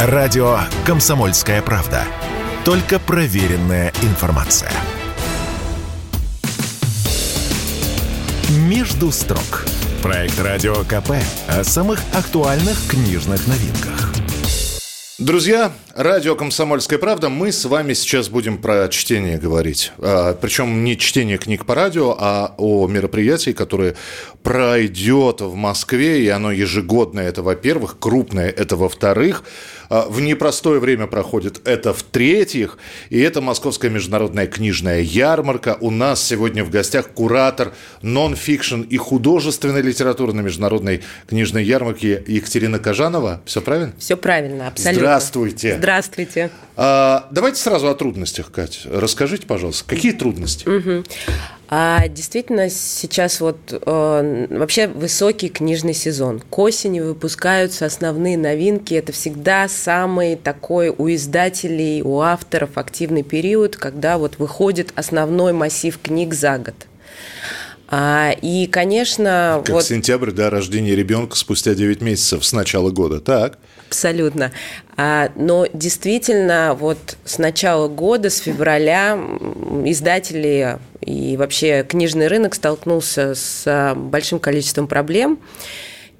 Радио «Комсомольская правда». Только проверенная информация. «Между строк» – проект Радио КП о самых актуальных книжных новинках. Друзья, радио «Комсомольская правда», мы с вами сейчас будем про чтение говорить. А, причем не чтение книг по радио, а о мероприятии, которое пройдет в Москве, и оно ежегодное, это во-первых, крупное, это во-вторых. А, в непростое время проходит это в-третьих, и это Московская международная книжная ярмарка. У нас сегодня в гостях куратор нон-фикшн и художественной литературы на международной книжной ярмарке Екатерина Кожанова. Все правильно? Все правильно, абсолютно. Здравствуйте. Здравствуйте. А, давайте сразу о трудностях, Катя. Расскажите, пожалуйста, какие трудности? Угу. А действительно сейчас вот э, вообще высокий книжный сезон. К осени выпускаются основные новинки. Это всегда самый такой у издателей, у авторов активный период, когда вот выходит основной массив книг за год. А, и, конечно... Как вот... сентябрь, да, рождение ребенка спустя 9 месяцев с начала года. Так. Абсолютно. А, но действительно, вот с начала года, с февраля, издатели и вообще книжный рынок столкнулся с а, большим количеством проблем.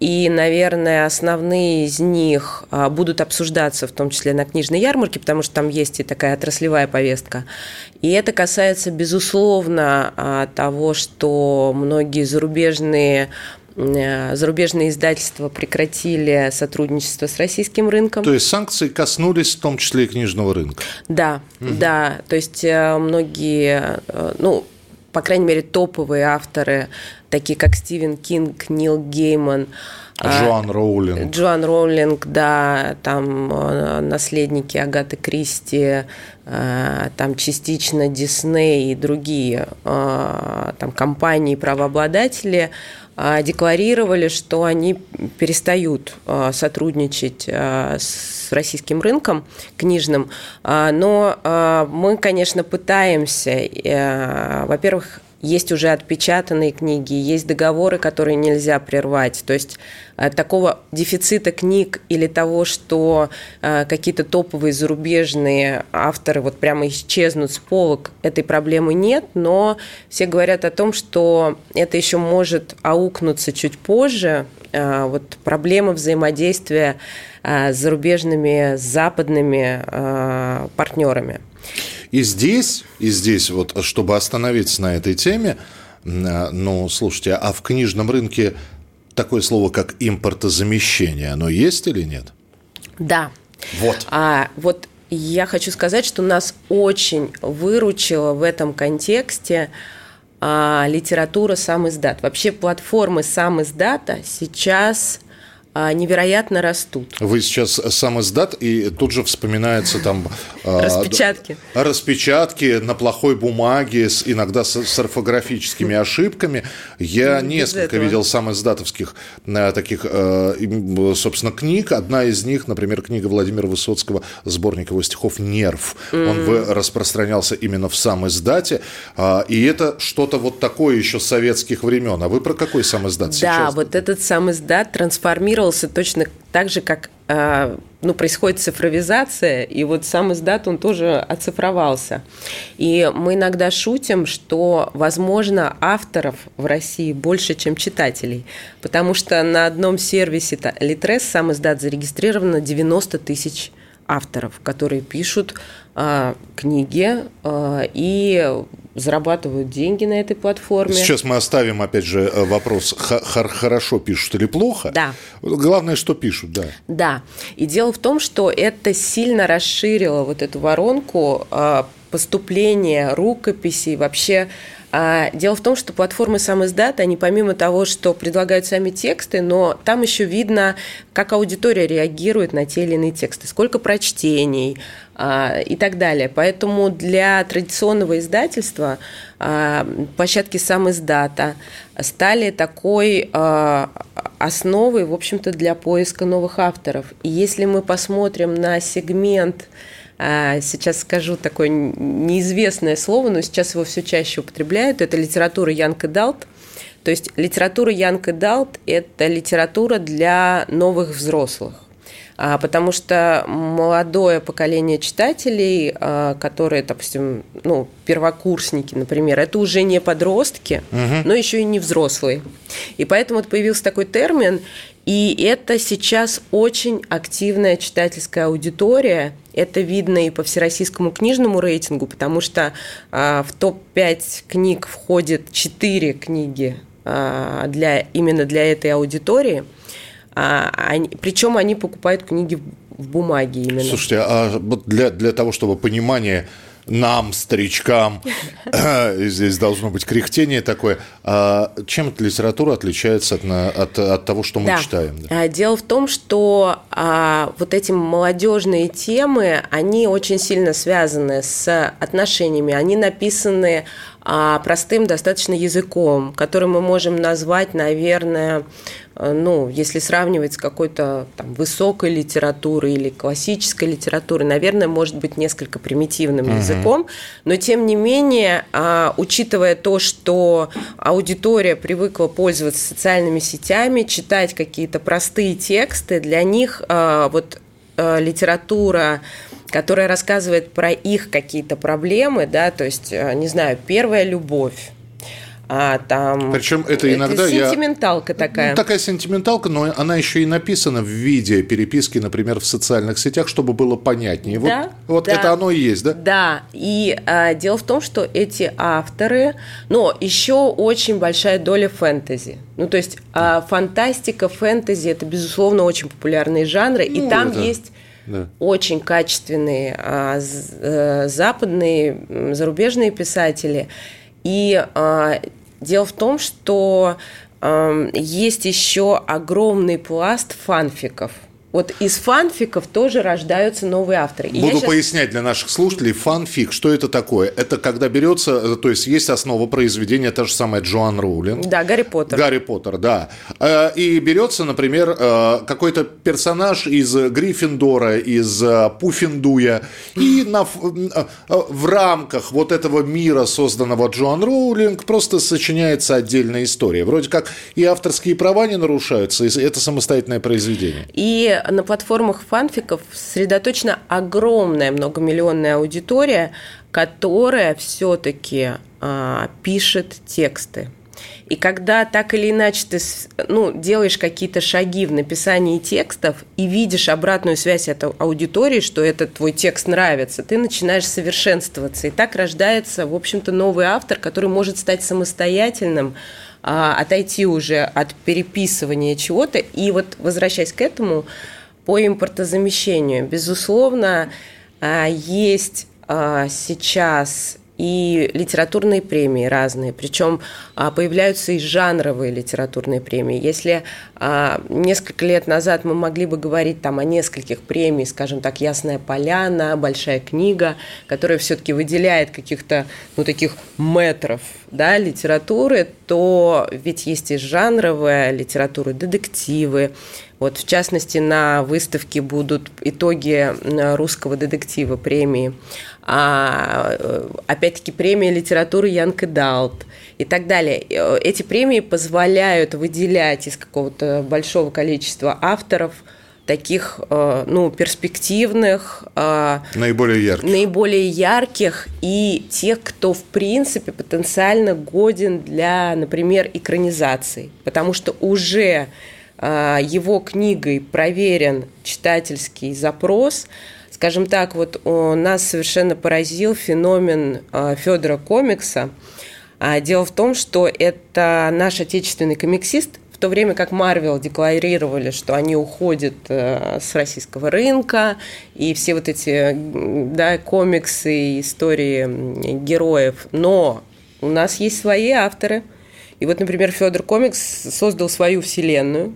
И, наверное, основные из них а, будут обсуждаться, в том числе на книжной ярмарке, потому что там есть и такая отраслевая повестка. И это касается, безусловно, того, что многие зарубежные Э, зарубежные издательства прекратили сотрудничество с российским рынком. То есть санкции коснулись в том числе и книжного рынка? Да, угу. да. То есть э, многие, э, ну, по крайней мере, топовые авторы, такие как Стивен Кинг, Нил Гейман, Джоан Роулинг. Джоан Роулинг, да, там наследники Агаты Кристи, там частично Дисней и другие там компании, правообладатели а, декларировали, что они перестают а, сотрудничать а, с российским рынком книжным, но мы, конечно, пытаемся, во-первых, есть уже отпечатанные книги, есть договоры, которые нельзя прервать. То есть э, такого дефицита книг или того, что э, какие-то топовые зарубежные авторы вот прямо исчезнут с полок, этой проблемы нет, но все говорят о том, что это еще может аукнуться чуть позже. Э, вот проблема взаимодействия с зарубежными, с западными партнерами. И здесь, и здесь вот, чтобы остановиться на этой теме, ну, слушайте, а в книжном рынке такое слово, как импортозамещение, оно есть или нет? Да. Вот. А вот я хочу сказать, что нас очень выручила в этом контексте а, литература сам издат. Вообще платформы сам издата сейчас невероятно растут. Вы сейчас сам издат, и тут же вспоминается там... А, распечатки. Распечатки на плохой бумаге, с, иногда с, орфографическими ошибками. Я Без несколько видел сам издатовских э, таких, э, собственно, книг. Одна из них, например, книга Владимира Высоцкого, сборник его стихов «Нерв». Он распространялся именно в сам издате. А, и это что-то вот такое еще советских времен. А вы про какой сам издат да, сейчас? Да, вот этот сам издат трансформировался трансформировался точно так же, как а, ну, происходит цифровизация, и вот сам издат, он тоже оцифровался. И мы иногда шутим, что, возможно, авторов в России больше, чем читателей, потому что на одном сервисе Литрес сам издат зарегистрировано 90 тысяч авторов, которые пишут а, книги а, и зарабатывают деньги на этой платформе. Сейчас мы оставим, опять же, э, вопрос, хорошо пишут или плохо. Да. Главное, что пишут, да. Да. И дело в том, что это сильно расширило вот эту воронку а, поступления рукописей, вообще дело в том, что платформы сам издат, они помимо того, что предлагают сами тексты, но там еще видно, как аудитория реагирует на те или иные тексты, сколько прочтений а, и так далее. Поэтому для традиционного издательства а, площадки сам издата стали такой основой, в общем-то, для поиска новых авторов. И если мы посмотрим на сегмент а, сейчас скажу такое неизвестное слово, но сейчас его все чаще употребляют. Это литература Янг Далт. То есть литература Янг Далт – это литература для новых взрослых. А, потому что молодое поколение читателей, а, которые, допустим, ну, первокурсники, например, это уже не подростки, угу. но еще и не взрослые. И поэтому вот появился такой термин, и это сейчас очень активная читательская аудитория. Это видно и по всероссийскому книжному рейтингу, потому что а, в топ-5 книг входит 4 книги а, для, именно для этой аудитории. А, они, причем они покупают книги в бумаге именно. Слушайте, а для, для того, чтобы понимание нам, старичкам, здесь должно быть кряхтение такое. А чем эта литература отличается от, от, от того, что мы да. читаем? Да? Дело в том, что а, вот эти молодежные темы, они очень сильно связаны с отношениями, они написаны а простым достаточно языком, который мы можем назвать, наверное, э, ну, если сравнивать с какой-то там высокой литературой или классической литературой, наверное, может быть несколько примитивным uh-huh. языком, но тем не менее, а, учитывая то, что аудитория привыкла пользоваться социальными сетями, читать какие-то простые тексты, для них а, вот а, литература которая рассказывает про их какие-то проблемы, да, то есть, э, не знаю, первая любовь, а там... Причем это иногда... Это сентименталка я... такая. Ну, такая сентименталка, но она еще и написана в виде переписки, например, в социальных сетях, чтобы было понятнее. Да, вот вот да, это оно и есть, да? Да. И а, дело в том, что эти авторы... Но еще очень большая доля фэнтези. Ну, то есть а, фантастика, фэнтези – это, безусловно, очень популярные жанры. Ну, и там это... есть очень качественные а, э, западные, зарубежные писатели. И а, дело в том, что а, есть еще огромный пласт фанфиков – вот из фанфиков тоже рождаются новые авторы. И Буду сейчас... пояснять для наших слушателей. Фанфик, что это такое? Это когда берется, то есть есть основа произведения, та же самая Джоан Роулинг. Да, Гарри Поттер. Гарри Поттер, да. Э, и берется, например, э, какой-то персонаж из Гриффиндора, из э, Пуффиндуя, и на, в рамках вот этого мира, созданного Джоан Роулинг, просто сочиняется отдельная история. Вроде как и авторские права не нарушаются, и это самостоятельное произведение. И на платформах фанфиков сосредоточена огромная многомиллионная аудитория, которая все-таки а, пишет тексты. И когда так или иначе ты ну, делаешь какие-то шаги в написании текстов и видишь обратную связь от аудитории, что этот твой текст нравится, ты начинаешь совершенствоваться. И так рождается, в общем-то, новый автор, который может стать самостоятельным, отойти уже от переписывания чего-то. И вот возвращаясь к этому, по импортозамещению, безусловно, а, есть а, сейчас и литературные премии разные, причем а, появляются и жанровые литературные премии. Если а, несколько лет назад мы могли бы говорить там о нескольких премиях, скажем так, «Ясная поляна», «Большая книга», которая все-таки выделяет каких-то, ну, таких метров, да, литературы, то ведь есть и жанровая литература, детективы, вот, в частности, на выставке будут итоги русского детектива премии. А, э, опять-таки, премия литературы Янка Далт и так далее. Э, эти премии позволяют выделять из какого-то большого количества авторов таких, э, ну, перспективных, наиболее ярких. наиболее ярких и тех, кто, в принципе, потенциально годен для, например, экранизации. Потому что уже его книгой проверен читательский запрос. Скажем так, вот нас совершенно поразил феномен а, Федора комикса. А, дело в том, что это наш отечественный комиксист, в то время как Марвел декларировали, что они уходят с российского рынка, и все вот эти да, комиксы истории героев. Но у нас есть свои авторы. И вот, например, Федор Комикс создал свою вселенную,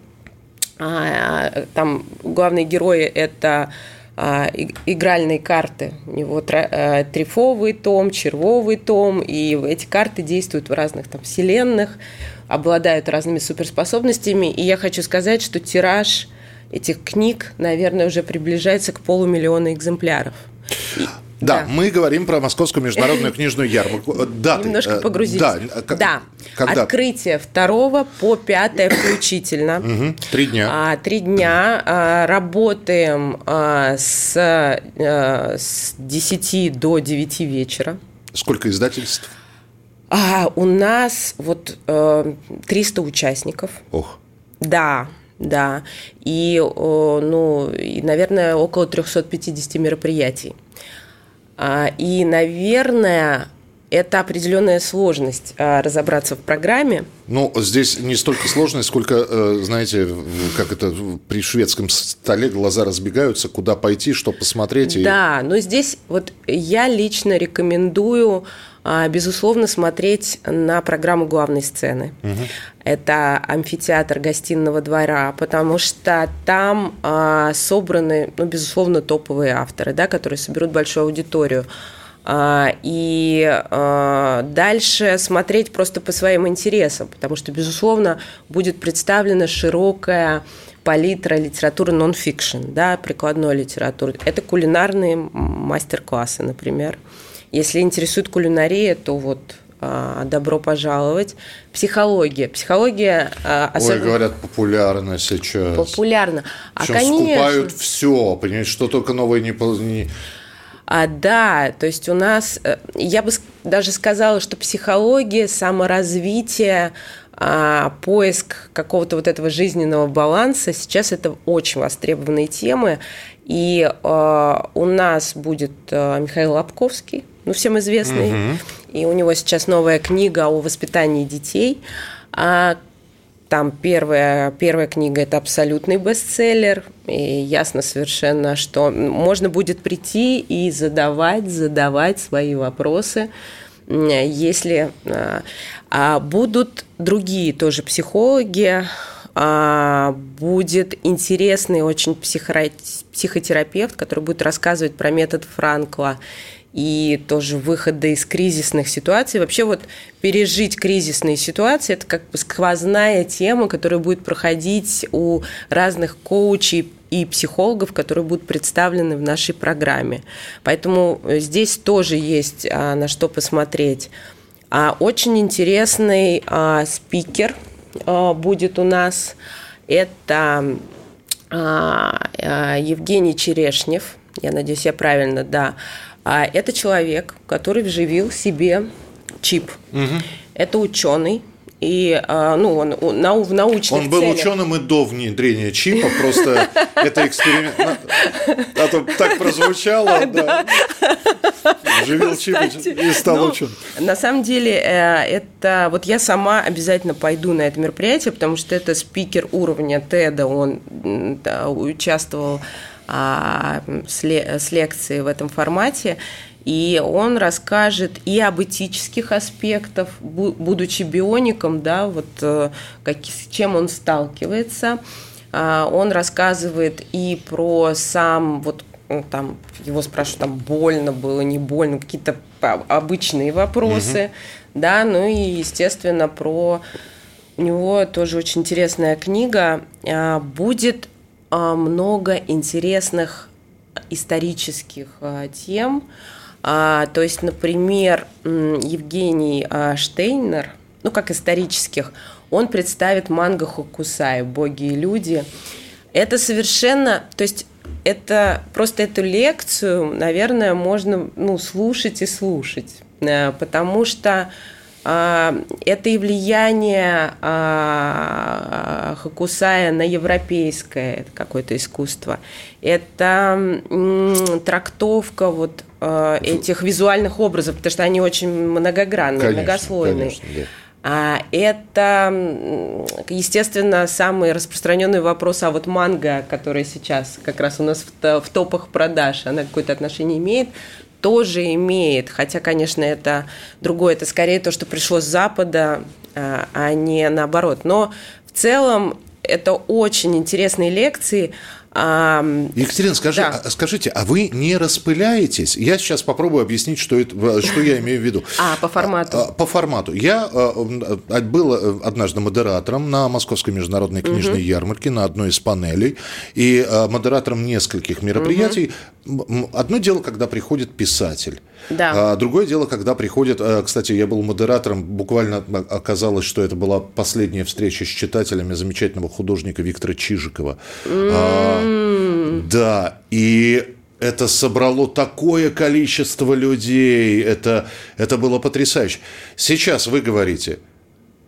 там главные герои это а, игральные карты. У него а, трифовый том, червовый том, и эти карты действуют в разных там вселенных, обладают разными суперспособностями. И я хочу сказать, что тираж этих книг, наверное, уже приближается к полумиллиона экземпляров. Да, да, мы говорим про Московскую международную книжную ярмарку. Э, даты. Немножко погрузились. Да, да. Когда? открытие 2 по 5 включительно. Три дня. А, три дня. А, работаем а, с, а, с 10 до 9 вечера. Сколько издательств? А, у нас вот э, 300 участников. Ох. Да, да. И, ну, и, наверное, около 350 мероприятий. А, и, наверное, это определенная сложность а, разобраться в программе. Ну, здесь не столько сложность, сколько, э, знаете, как это при шведском столе глаза разбегаются, куда пойти, что посмотреть. И... Да, но здесь вот я лично рекомендую безусловно, смотреть на программу главной сцены. Угу. Это амфитеатр гостиного двора, потому что там собраны, ну, безусловно, топовые авторы, да, которые соберут большую аудиторию. А, и а, дальше смотреть просто по своим интересам, потому что, безусловно, будет представлена широкая палитра литературы нон-фикшн, да, прикладной литературы. Это кулинарные мастер-классы, например. Если интересует кулинария, то вот а, добро пожаловать. Психология. Психология особенно... Ой, говорят, популярна сейчас. Популярна. А, конечно... скупают все, понимаете, что только новое не... А, да, то есть у нас, э, я бы даже сказала, что психология, саморазвитие, а, поиск какого-то вот этого жизненного баланса, сейчас это очень востребованные темы. И а, у нас будет а, Михаил Лобковский, ну, всем известный, угу. и у него сейчас новая книга о воспитании детей. А там первая, первая книга – это абсолютный бестселлер, и ясно совершенно, что можно будет прийти и задавать, задавать свои вопросы, если а, а будут другие тоже психологи, а, будет интересный очень психотерапевт, который будет рассказывать про метод Франкла и тоже выхода из кризисных ситуаций. Вообще вот пережить кризисные ситуации – это как бы сквозная тема, которая будет проходить у разных коучей и психологов, которые будут представлены в нашей программе. Поэтому здесь тоже есть а, на что посмотреть. А, очень интересный а, спикер будет у нас. Это Евгений Черешнев. Я надеюсь, я правильно, да а это человек, который вживил себе чип. Угу. Это ученый, и а, ну, он на, в научных Он был целях. ученым и до внедрения чипа, просто это эксперимент. А то так прозвучало, да. Живил чип и стал ну, ученым. На самом деле, э, это вот я сама обязательно пойду на это мероприятие, потому что это спикер уровня TED, он участвовал с лекцией в этом формате. И он расскажет и об этических аспектах, будучи биоником, да, вот э, как, с чем он сталкивается. А, он рассказывает и про сам, вот ну, там его спрашивают, там больно было, не больно, какие-то обычные вопросы, угу. да, ну и, естественно, про у него тоже очень интересная книга. А, будет а, много интересных исторических а, тем. А, то есть, например, Евгений Штейнер, ну как исторических, он представит манго Хокусай «Боги и люди». Это совершенно, то есть это просто эту лекцию, наверное, можно ну, слушать и слушать, э, потому что а, это и влияние а, Хакусая на европейское какое-то искусство. Это трактовка вот а, этих визуальных образов, потому что они очень многогранные, конечно, многослойные. Конечно, да. А это, естественно, самый распространенный вопрос, а вот манга, которая сейчас как раз у нас в топах продаж, она какое-то отношение имеет тоже имеет, хотя, конечно, это другое, это скорее то, что пришло с Запада, а, а не наоборот. Но в целом это очень интересные лекции, Екатерина, скажи, да. А, скажите, а вы не распыляетесь? Я сейчас попробую объяснить, что, это, что я имею в виду. А, по формату? А, по формату. Я был э, однажды модератором на Московской международной книжной угу. ярмарке на одной из панелей и модератором нескольких мероприятий. Угу одно дело, когда приходит писатель. Да. А другое дело, когда приходит... А, кстати, я был модератором, буквально оказалось, что это была последняя встреча с читателями замечательного художника Виктора Чижикова. Mm. А, да, и это собрало такое количество людей, это, это было потрясающе. Сейчас вы говорите,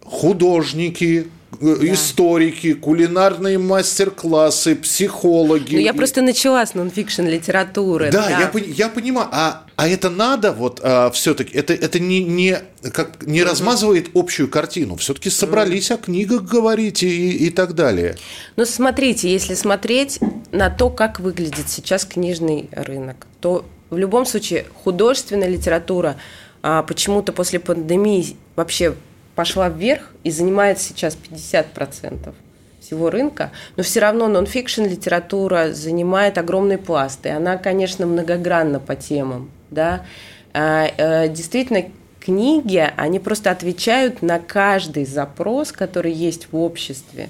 художники, Э, да. историки, кулинарные мастер-классы, психологи. Ну, я просто начала с нонфикшн литературы. Да, да. Я, я понимаю. А, а это надо вот а, все-таки? Это, это не, не, как, не угу. размазывает общую картину? Все-таки собрались угу. о книгах говорить и, и так далее. Ну, смотрите, если смотреть на то, как выглядит сейчас книжный рынок, то в любом случае художественная литература а, почему-то после пандемии вообще пошла вверх и занимает сейчас 50% всего рынка, но все равно нон-фикшн литература занимает огромный пласт, и она, конечно, многогранна по темам, да. А, э, действительно, книги, они просто отвечают на каждый запрос, который есть в обществе.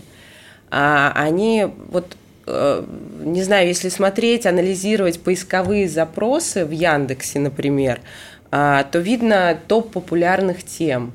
А, они вот э, не знаю, если смотреть, анализировать поисковые запросы в Яндексе, например, а, то видно топ популярных тем.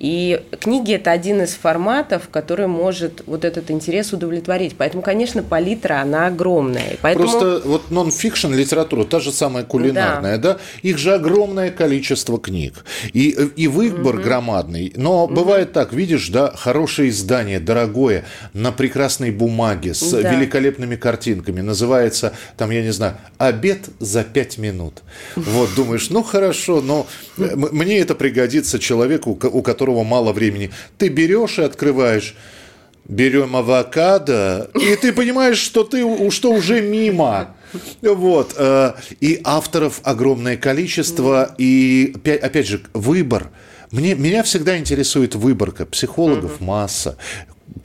И книги – это один из форматов, который может вот этот интерес удовлетворить. Поэтому, конечно, палитра, она огромная. Поэтому... Просто вот нон-фикшн литература, та же самая кулинарная, да. да, их же огромное количество книг. И, и выбор угу. громадный. Но угу. бывает так, видишь, да, хорошее издание, дорогое, на прекрасной бумаге, с да. великолепными картинками. Называется, там, я не знаю, «Обед за пять минут». Вот, думаешь, ну хорошо, но мне это пригодится человеку, у которого которого мало времени, ты берешь и открываешь берем авокадо, и ты понимаешь, что ты что уже мимо. Вот. Э, и авторов огромное количество, и опять же, выбор. Мне, меня всегда интересует выборка. Психологов масса,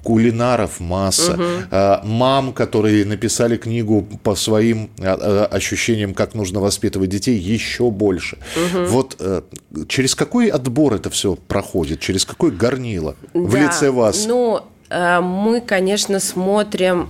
кулинаров масса, угу. мам, которые написали книгу по своим а, а, ощущениям, как нужно воспитывать детей, еще больше. Угу. Вот э, через какой отбор это все проходит, через какой горнило да, в лице вас? Ну, э, мы, конечно, смотрим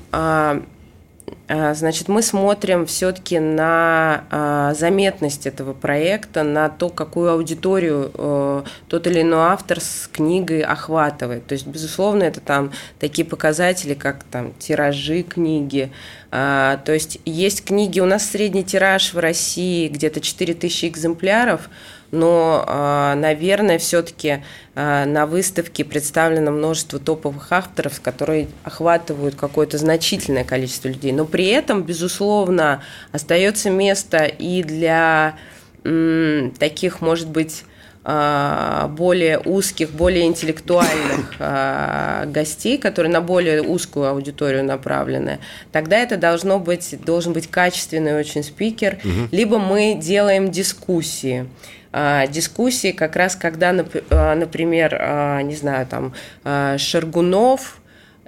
значит, мы смотрим все-таки на а, заметность этого проекта, на то, какую аудиторию э, тот или иной автор с книгой охватывает. То есть, безусловно, это там такие показатели, как там тиражи книги. То есть, есть книги, у нас средний тираж в России где-то 4000 экземпляров, но, а, наверное, все-таки а, на выставке представлено множество топовых авторов, которые охватывают какое-то значительное количество людей. Но при этом, безусловно, остается место и для таких, может быть, а, более узких, более интеллектуальных гостей, которые на более узкую аудиторию направлены, тогда это должно быть, должен быть качественный очень спикер, угу. либо мы делаем дискуссии. А, дискуссии как раз, когда, а, например, а, не знаю, там Шаргунов,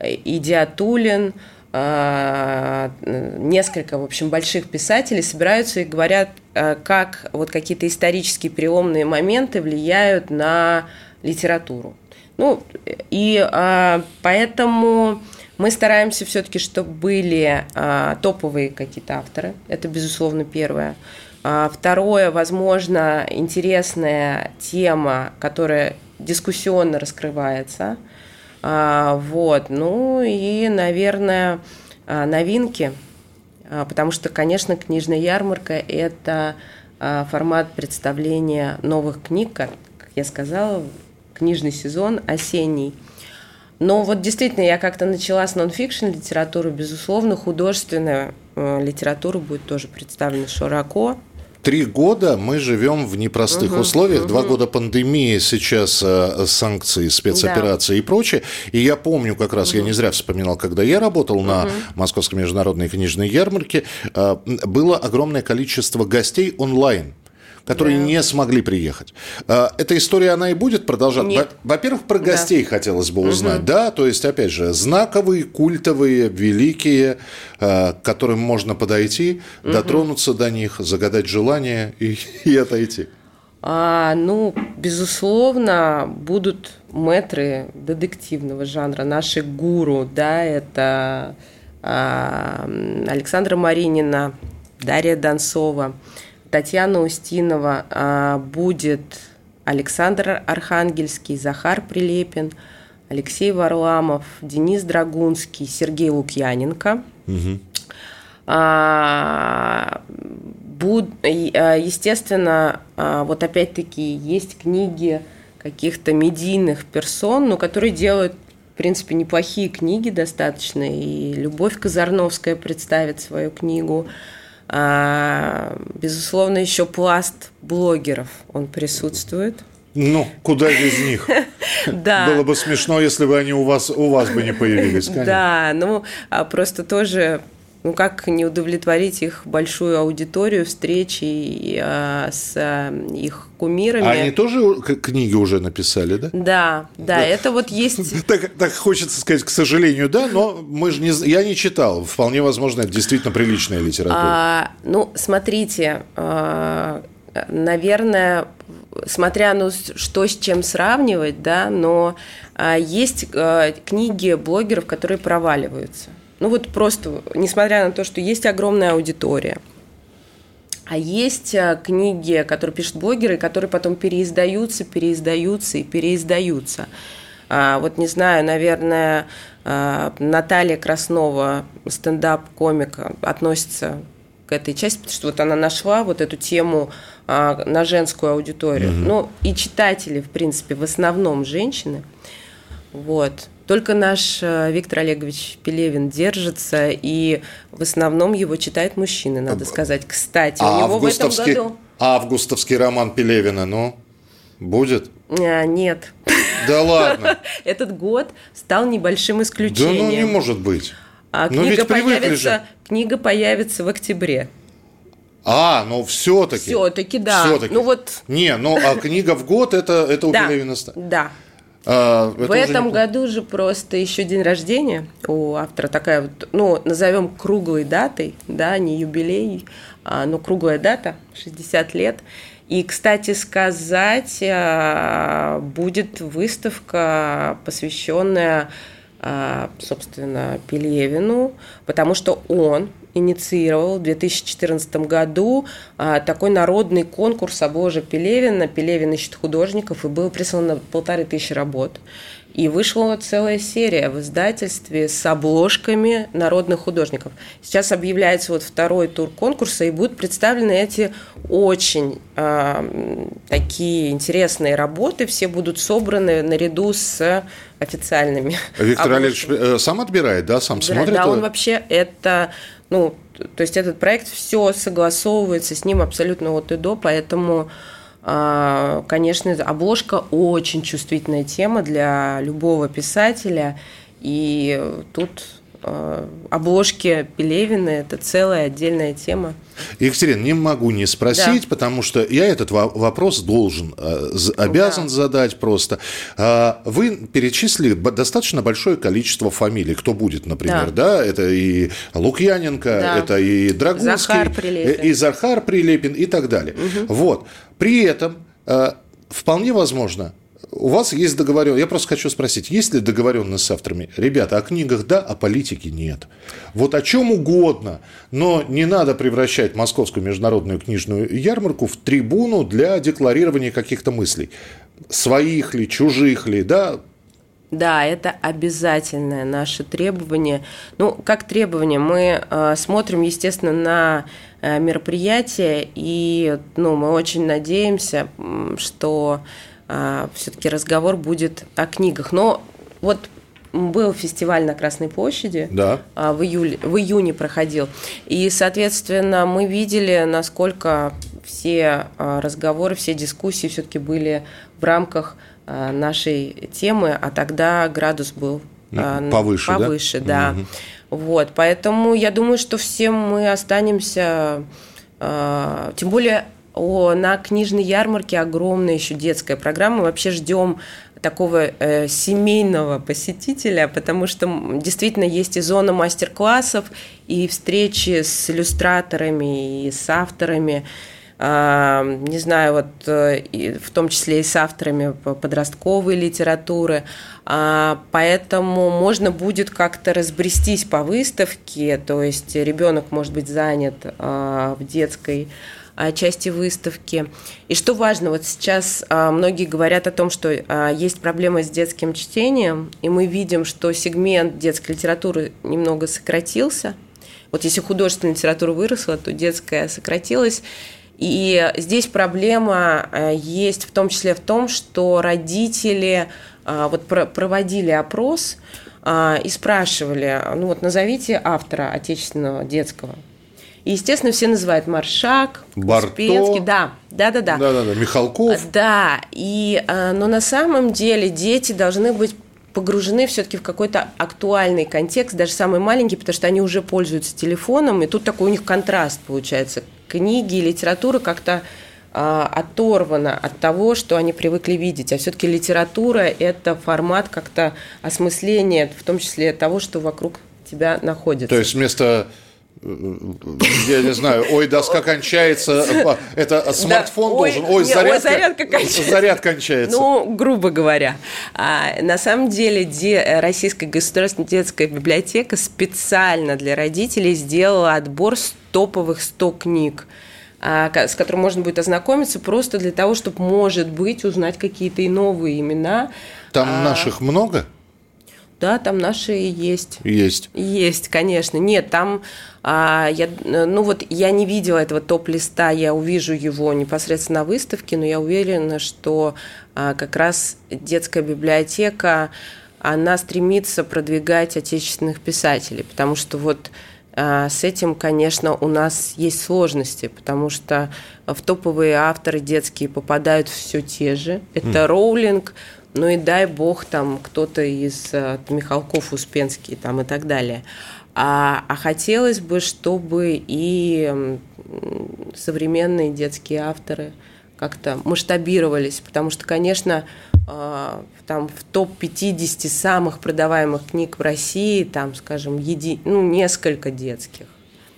Идиатулин, несколько, в общем, больших писателей собираются и говорят, как вот какие-то исторические переломные моменты влияют на литературу. Ну, и поэтому мы стараемся все-таки, чтобы были топовые какие-то авторы. Это, безусловно, первое. А, второе, возможно, интересная тема, которая дискуссионно раскрывается. А, вот. Ну и, наверное, а, новинки. Потому что, конечно, книжная ярмарка – это формат представления новых книг, как я сказала, книжный сезон осенний. Но вот действительно, я как-то начала с нон-фикшн литературы, безусловно, художественная э, литература будет тоже представлена широко три года мы живем в непростых угу, условиях. Угу. Два года пандемии, сейчас э, санкции, спецоперации да. и прочее. И я помню как раз, угу. я не зря вспоминал, когда я работал угу. на Московской международной книжной ярмарке, э, было огромное количество гостей онлайн которые да. не смогли приехать. А, эта история, она и будет продолжаться? Во-первых, про гостей да. хотелось бы узнать, угу. да, то есть, опять же, знаковые, культовые, великие, а, к которым можно подойти, угу. дотронуться до них, загадать желание и, и отойти. А, ну, безусловно, будут метры детективного жанра, наши гуру, да, это а, Александра Маринина, Дарья Донцова, Татьяна Устинова, а, будет Александр Архангельский, Захар Прилепин, Алексей Варламов, Денис Драгунский, Сергей Лукьяненко. Угу. А, буд, естественно, вот опять-таки есть книги каких-то медийных персон, но которые делают в принципе, неплохие книги достаточно, и Любовь Казарновская представит свою книгу. А, безусловно, еще пласт блогеров, он присутствует. Ну, куда без них? Да. Было бы смешно, если бы они у вас, у вас бы не появились. Конечно. Да, ну, а просто тоже ну как не удовлетворить их большую аудиторию встречи а, с а, их кумирами. А они тоже книги уже написали, да? Да, да, да. это вот есть... Так, так хочется сказать, к сожалению, да, но мы же не... Я не читал, вполне возможно, это действительно приличная литература. А, ну, смотрите, а, наверное, смотря ну, что с чем сравнивать, да, но а, есть а, книги блогеров, которые проваливаются. Ну вот просто, несмотря на то, что есть огромная аудитория, а есть э, книги, которые пишут блогеры, которые потом переиздаются, переиздаются и переиздаются. А, вот не знаю, наверное, э, Наталья Краснова, стендап-комик, относится к этой части, потому что вот она нашла вот эту тему а, на женскую аудиторию. Mm-hmm. Ну и читатели, в принципе, в основном женщины. Вот. Только наш э, Виктор Олегович Пелевин держится, и в основном его читают мужчины, надо сказать. Кстати, а у него в этом году... Августовский роман Пелевина, ну, будет? А, нет. Да ладно. Этот год стал небольшим исключением. Да ну не может быть. А книга, ведь появится, же. книга появится в октябре. А, ну все-таки. Все-таки, да. Все-таки. Ну вот. Не, ну а книга в год это, это у Пелевина. Да. А, в этом году же просто еще день рождения у автора такая вот, ну, назовем круглой датой, да, не юбилей, а, но круглая дата, 60 лет. И, кстати сказать, а, будет выставка, посвященная, а, собственно, Пелевину, потому что он инициировал в 2014 году а, такой народный конкурс обложек Пелевина. Пелевин ищет художников, и было прислано полторы тысячи работ. И вышла целая серия в издательстве с обложками народных художников. Сейчас объявляется вот второй тур конкурса, и будут представлены эти очень э, такие интересные работы. Все будут собраны наряду с официальными. Виктор Олегович э, сам отбирает, да, сам смотрит? Да, он вообще это ну, то есть этот проект все согласовывается с ним абсолютно от и до, поэтому а, конечно, обложка очень чувствительная тема для любого писателя, и тут обложки Пелевина – это целая отдельная тема. Екатерина, не могу не спросить, да. потому что я этот вопрос должен, э, обязан да. задать просто. А, вы перечислили достаточно большое количество фамилий, кто будет, например, да? да? Это и Лукьяненко, да. это и Драгунский, Захар Прилепин. и Захар Прилепин и так далее. Угу. Вот. При этом э, вполне возможно, у вас есть договоренность. Я просто хочу спросить, есть ли договоренность с авторами? Ребята, о книгах да, о политике нет. Вот о чем угодно, но не надо превращать Московскую международную книжную ярмарку в трибуну для декларирования каких-то мыслей. Своих ли, чужих ли, да, да, это обязательное наше требование. Ну, как требование, мы э, смотрим, естественно, на э, мероприятие, и ну, мы очень надеемся, что все-таки разговор будет о книгах. Но вот был фестиваль на Красной площади, да. А, в, июле, в июне проходил. И, соответственно, мы видели, насколько все а, разговоры, все дискуссии все-таки были в рамках нашей темы, а тогда градус был повыше, повыше да. да. Угу. Вот, поэтому я думаю, что всем мы останемся, тем более о, на книжной ярмарке огромная еще детская программа. Вообще ждем такого э, семейного посетителя, потому что действительно есть и зона мастер-классов, и встречи с иллюстраторами, и с авторами. не знаю, вот в том числе и с авторами подростковой литературы. Поэтому можно будет как-то разбрестись по выставке, то есть ребенок может быть занят в детской части выставки. И что важно, вот сейчас а, многие говорят о том, что а, есть проблема с детским чтением, и мы видим, что сегмент детской литературы немного сократился. Вот если художественная литература выросла, то детская сократилась. И здесь проблема а, есть в том числе в том, что родители вот проводили опрос и спрашивали, ну вот назовите автора отечественного детского и, естественно, все называют Маршак, Барто, Успенский. Да, да, да, да. Да, да, да, Михалков. Да, и, а, но на самом деле дети должны быть погружены все-таки в какой-то актуальный контекст, даже самые маленькие, потому что они уже пользуются телефоном, и тут такой у них контраст получается. Книги и литература как-то а, оторвана от того, что они привыкли видеть. А все-таки литература – это формат как-то осмысления, в том числе того, что вокруг тебя находится. То есть вместо я не знаю, ой, доска кончается, это смартфон да, должен, ой, зарядка, ой, зарядка, кончается. заряд кончается. Ну, грубо говоря. А, на самом деле де, Российская государственная детская библиотека специально для родителей сделала отбор топовых 100 книг а, с которым можно будет ознакомиться просто для того, чтобы, может быть, узнать какие-то и новые имена. Там а, наших много? Да, там наши есть. Есть. Есть, конечно. Нет, там а, я, ну вот я не видела этого топ-листа, я увижу его непосредственно на выставке, но я уверена, что а, как раз детская библиотека, она стремится продвигать отечественных писателей, потому что вот а, с этим, конечно, у нас есть сложности, потому что в топовые авторы детские попадают все те же. Это mm. Роулинг, ну и дай бог там кто-то из э, Михалков, Успенский там и так далее. А, а хотелось бы, чтобы и современные детские авторы как-то масштабировались, потому что, конечно, э, там в топ-50 самых продаваемых книг в России, там, скажем, еди... ну, несколько детских.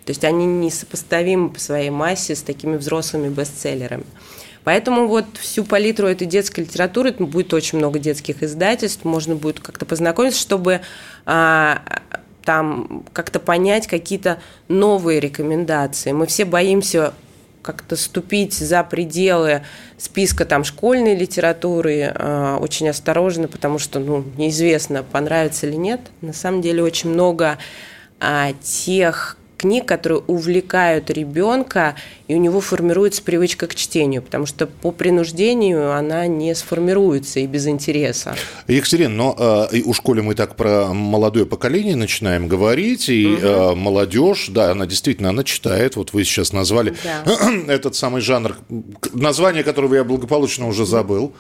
То есть они несопоставимы по своей массе с такими взрослыми бестселлерами. Поэтому вот всю палитру этой детской литературы, будет очень много детских издательств, можно будет как-то познакомиться, чтобы а, там как-то понять какие-то новые рекомендации. Мы все боимся как-то ступить за пределы списка там школьной литературы э, очень осторожно, потому что ну, неизвестно, понравится или нет. На самом деле очень много э, тех книг, которые увлекают ребенка, и у него формируется привычка к чтению, потому что по принуждению она не сформируется и без интереса. Екатерина, но э, у школе мы так про молодое поколение начинаем говорить, и угу. э, молодежь, да, она действительно, она читает, вот вы сейчас назвали да. этот самый жанр, название которого я благополучно уже забыл.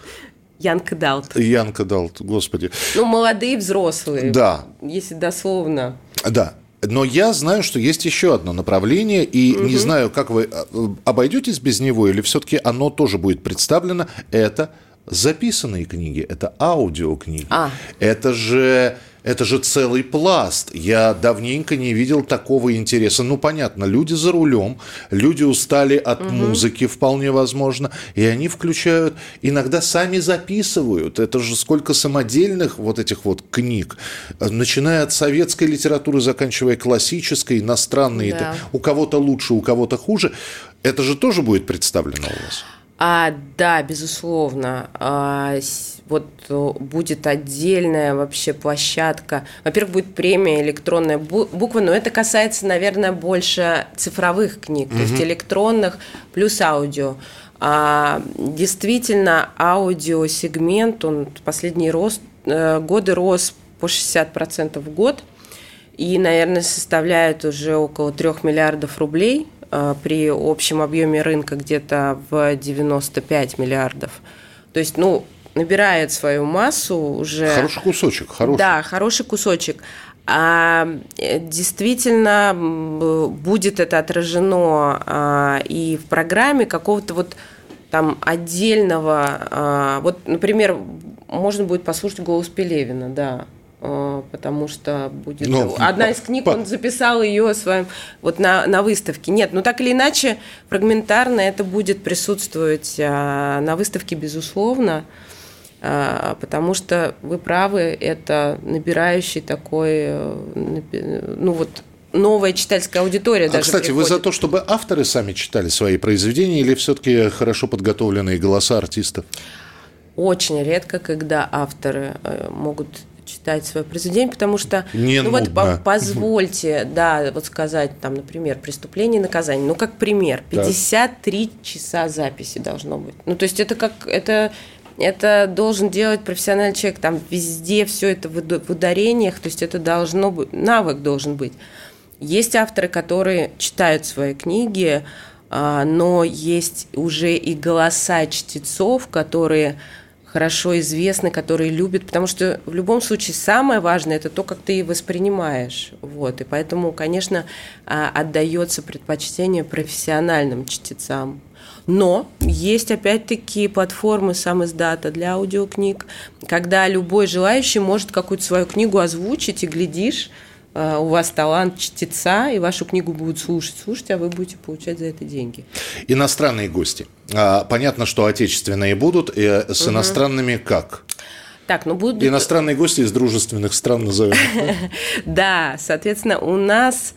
Янка Далт. Янка Далт, господи. Ну, молодые взрослые. Да. Если дословно. Да. Но я знаю, что есть еще одно направление, и угу. не знаю, как вы э, обойдетесь без него, или все-таки оно тоже будет представлено. Это записанные книги, это аудиокниги. А. Это же это же целый пласт. Я давненько не видел такого интереса. Ну, понятно, люди за рулем, люди устали от угу. музыки, вполне возможно, и они включают, иногда сами записывают. Это же сколько самодельных вот этих вот книг, начиная от советской литературы, заканчивая классической, иностранной. Да. у кого-то лучше, у кого-то хуже. Это же тоже будет представлено у вас? А, да, безусловно. А, вот э, будет отдельная вообще площадка. Во-первых, будет премия электронная буква, но это касается, наверное, больше цифровых книг, mm-hmm. то есть электронных плюс аудио. А, действительно, аудиосегмент, он последние рост, э, годы рос по 60% в год и, наверное, составляет уже около 3 миллиардов рублей – при общем объеме рынка где-то в 95 миллиардов. То есть, ну, набирает свою массу уже. Хороший кусочек, хороший. Да, хороший кусочек. А э, действительно будет это отражено а, и в программе какого-то вот там отдельного, а, вот, например, можно будет послушать голос Пелевина, да, э, потому что будет ну, одна из книг, по... он записал ее своим вот на, на выставке. Нет, ну так или иначе, фрагментарно это будет присутствовать а, на выставке, безусловно, а, потому что вы правы, это набирающий такой, э, ну вот новая читательская аудитория а, даже кстати, приходит. вы за то, чтобы авторы сами читали свои произведения или все-таки хорошо подготовленные голоса артистов? Очень редко, когда авторы э, могут читать свое произведение, потому что, Не ну нудно. вот позвольте, да, вот сказать там, например, преступление и наказание, ну как пример, 53 так. часа записи должно быть. Ну то есть это как это это должен делать профессиональный человек, там везде все это в ударениях, то есть это должно быть, навык должен быть. Есть авторы, которые читают свои книги, а, но есть уже и голоса чтецов, которые хорошо известны, которые любят, потому что в любом случае самое важное это то, как ты воспринимаешь, вот, и поэтому, конечно, а, отдается предпочтение профессиональным чтецам. Но есть опять-таки платформы сам издата для аудиокниг, когда любой желающий может какую-то свою книгу озвучить и глядишь, у вас талант чтеца, и вашу книгу будут слушать, слушать, а вы будете получать за это деньги. Иностранные гости. А, понятно, что отечественные будут, и э, с угу. иностранными как? Так, ну будут... Иностранные гости из дружественных стран назовем. Да, соответственно, у нас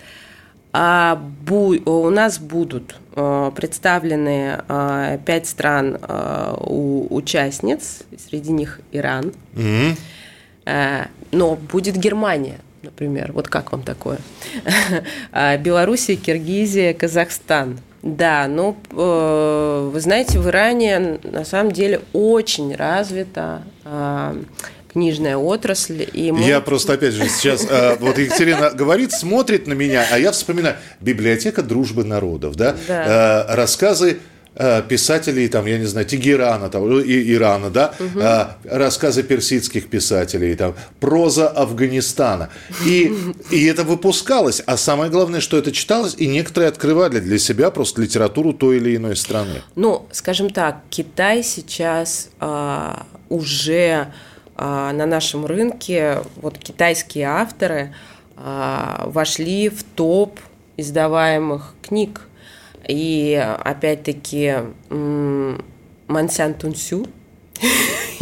а, у нас будут э, представлены пять стран участниц, среди них Иран, но будет Германия например. Вот как вам такое? А, Белоруссия, Киргизия, Казахстан. Да, ну, э, вы знаете, в Иране на самом деле очень развита а, книжная отрасль. И мы... Я просто, опять же, сейчас, а, вот Екатерина говорит, смотрит на меня, а я вспоминаю, библиотека дружбы народов, да, да. рассказы Э, писателей, там, я не знаю, Тегерана, там, и, Ирана, да, угу. рассказы персидских писателей, там, проза Афганистана. И, и это выпускалось, а самое главное, что это читалось, и некоторые открывали для себя просто литературу той или иной страны. Ну, скажем так, Китай сейчас а, уже а, на нашем рынке, вот китайские авторы а, вошли в топ издаваемых книг и опять-таки Мансян Тунсю,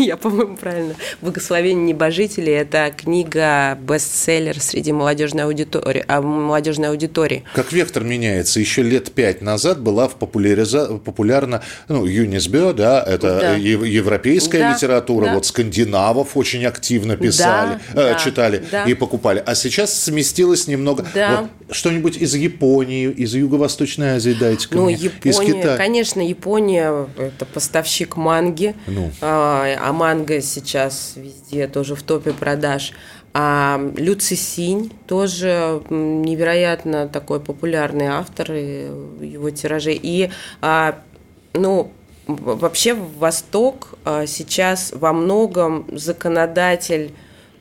я, по-моему, правильно. «Благословение небожителей» – это книга бестселлер среди молодежной аудитории, а молодежной аудитории. Как вектор меняется. Еще лет пять назад была в популяриза... популярна ну, Юнисбё, да, это да. европейская да. литература, да. вот скандинавов очень активно писали, да. э, читали да. и покупали. А сейчас сместилось немного. Да. Вот, что-нибудь из Японии, из Юго-Восточной Азии дайте ну, мне. Япония, из Китая. Конечно, Япония – это поставщик манги. Ну. А, а манго сейчас везде тоже в топе продаж. А Люци Синь тоже невероятно такой популярный автор, его тиражи. И, а, ну, вообще Восток а, сейчас во многом законодатель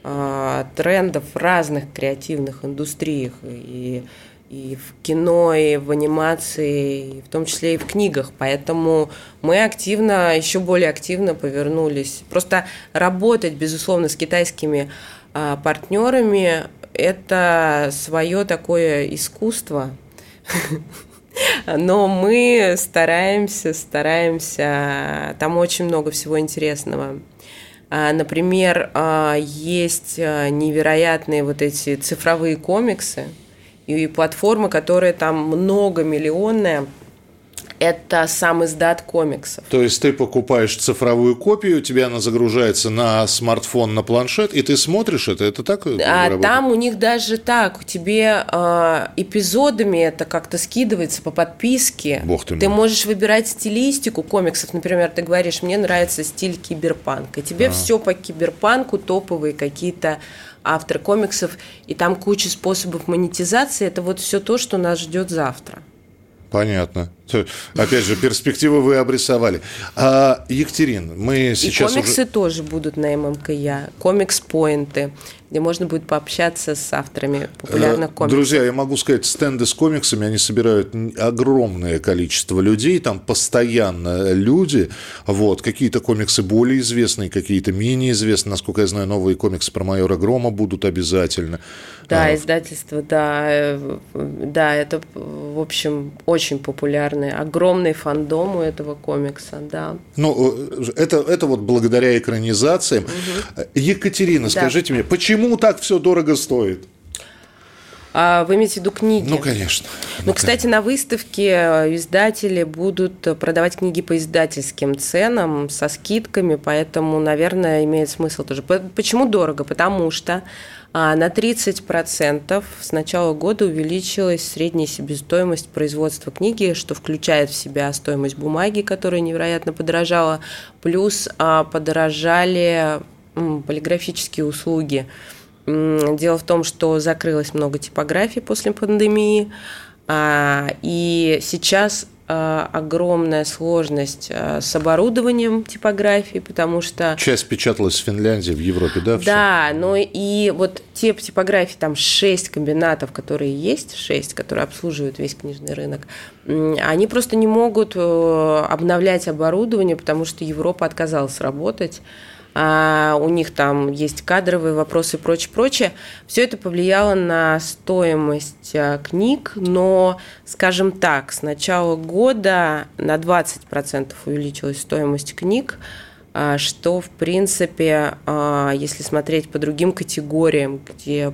а, трендов в разных креативных индустриях. И и в кино, и в анимации, в том числе и в книгах. Поэтому мы активно, еще более активно повернулись. Просто работать, безусловно, с китайскими а, партнерами – это свое такое искусство. Но мы стараемся, стараемся. Там очень много всего интересного. А, например, а, есть невероятные вот эти цифровые комиксы – и платформа, которая там многомиллионная, это сам издат комиксов. То есть ты покупаешь цифровую копию, у тебя она загружается на смартфон, на планшет, и ты смотришь это, это так? А там у них даже так, тебе э, эпизодами это как-то скидывается по подписке. Бог ты, ты можешь выбирать стилистику комиксов, например, ты говоришь, мне нравится стиль киберпанк, и тебе а. все по киберпанку топовые какие-то автор комиксов, и там куча способов монетизации. Это вот все то, что нас ждет завтра. Понятно. Опять же, перспективы вы обрисовали. А, Екатерин, мы сейчас... И комиксы уже... тоже будут на ММКЯ, комикс-поинты где можно будет пообщаться с авторами популярных э, комиксов. Друзья, я могу сказать, стенды с комиксами, они собирают огромное количество людей, там постоянно люди, вот, какие-то комиксы более известные, какие-то менее известные, насколько я знаю, новые комиксы про майора Грома будут обязательно. Да, а, издательство, да, э, да, это, в общем, очень популярный, огромный фандом у этого комикса, да. Ну, э, это, это вот благодаря экранизациям. Угу. Екатерина, да. скажите мне, почему так все дорого стоит? А вы имеете в виду книги? Ну, конечно. Ну, ну кстати, на выставке э, издатели будут продавать книги по издательским ценам со скидками, поэтому, наверное, имеет смысл тоже. Почему дорого? Потому что а, на 30% с начала года увеличилась средняя себестоимость производства книги, что включает в себя стоимость бумаги, которая невероятно подорожала, плюс а, подорожали полиграфические услуги. Дело в том, что закрылось много типографий после пандемии, а, и сейчас огромная сложность а, с оборудованием типографии, потому что... Часть печаталась в Финляндии, в Европе, да? Да, но и вот те типографии, там шесть комбинатов, которые есть, шесть, которые обслуживают весь книжный рынок, они просто не могут э, обновлять оборудование, потому что Европа отказалась работать а у них там есть кадровые вопросы и прочее, прочее. Все это повлияло на стоимость а, книг, но, скажем так, с начала года на 20% увеличилась стоимость книг, а, что, в принципе, а, если смотреть по другим категориям, где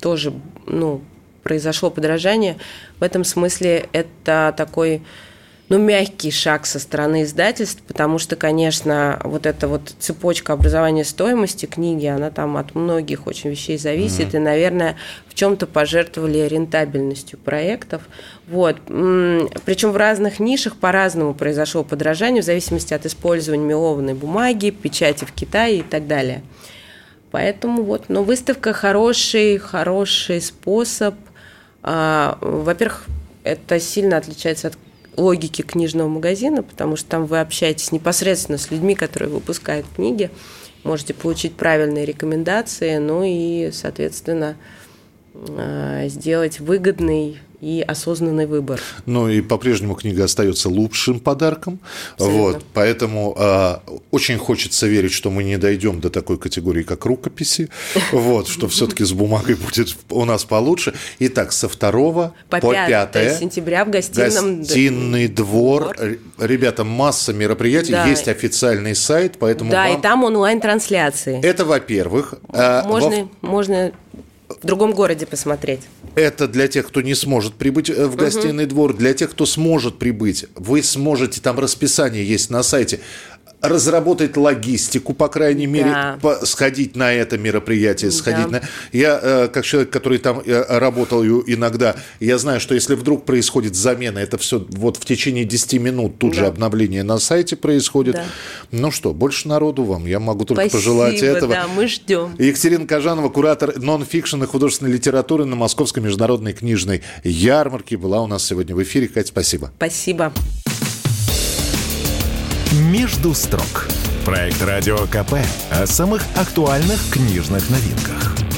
тоже ну, произошло подражание, в этом смысле это такой ну, мягкий шаг со стороны издательств, потому что, конечно, вот эта вот цепочка образования стоимости книги, она там от многих очень вещей зависит, mm-hmm. и, наверное, в чем-то пожертвовали рентабельностью проектов. Вот. Причем в разных нишах по-разному произошло подражание в зависимости от использования мелованной бумаги, печати в Китае и так далее. Поэтому вот, но выставка хороший, хороший способ. А, во-первых, это сильно отличается от логики книжного магазина, потому что там вы общаетесь непосредственно с людьми, которые выпускают книги, можете получить правильные рекомендации, ну и, соответственно, э, сделать выгодный и осознанный выбор. Ну и по-прежнему книга остается лучшим подарком. Вот, поэтому э, очень хочется верить, что мы не дойдем до такой категории, как рукописи. Вот, что все-таки с бумагой будет у нас получше. Итак, со 2 по, по 5 сентября в гостином гостиный двор. Ребята, масса мероприятий. Есть официальный сайт, поэтому Да, и там онлайн-трансляции. Это, во-первых. А, можно, можно в другом городе посмотреть. Это для тех, кто не сможет прибыть э, в гостиный угу. двор. Для тех, кто сможет прибыть, вы сможете, там расписание есть на сайте разработать логистику, по крайней мере, да. по, сходить на это мероприятие, сходить да. на... Я, э, как человек, который там э, работал иногда, я знаю, что если вдруг происходит замена, это все вот в течение 10 минут тут да. же обновление на сайте происходит. Да. Ну что, больше народу вам, я могу только Спасибо, пожелать этого. да, мы ждем. Екатерина Кажанова, куратор нон-фикшн и художественной литературы на Московской международной книжной ярмарке, была у нас сегодня в эфире. Кать, спасибо. Спасибо. «Между строк» – проект Радио КП о самых актуальных книжных новинках –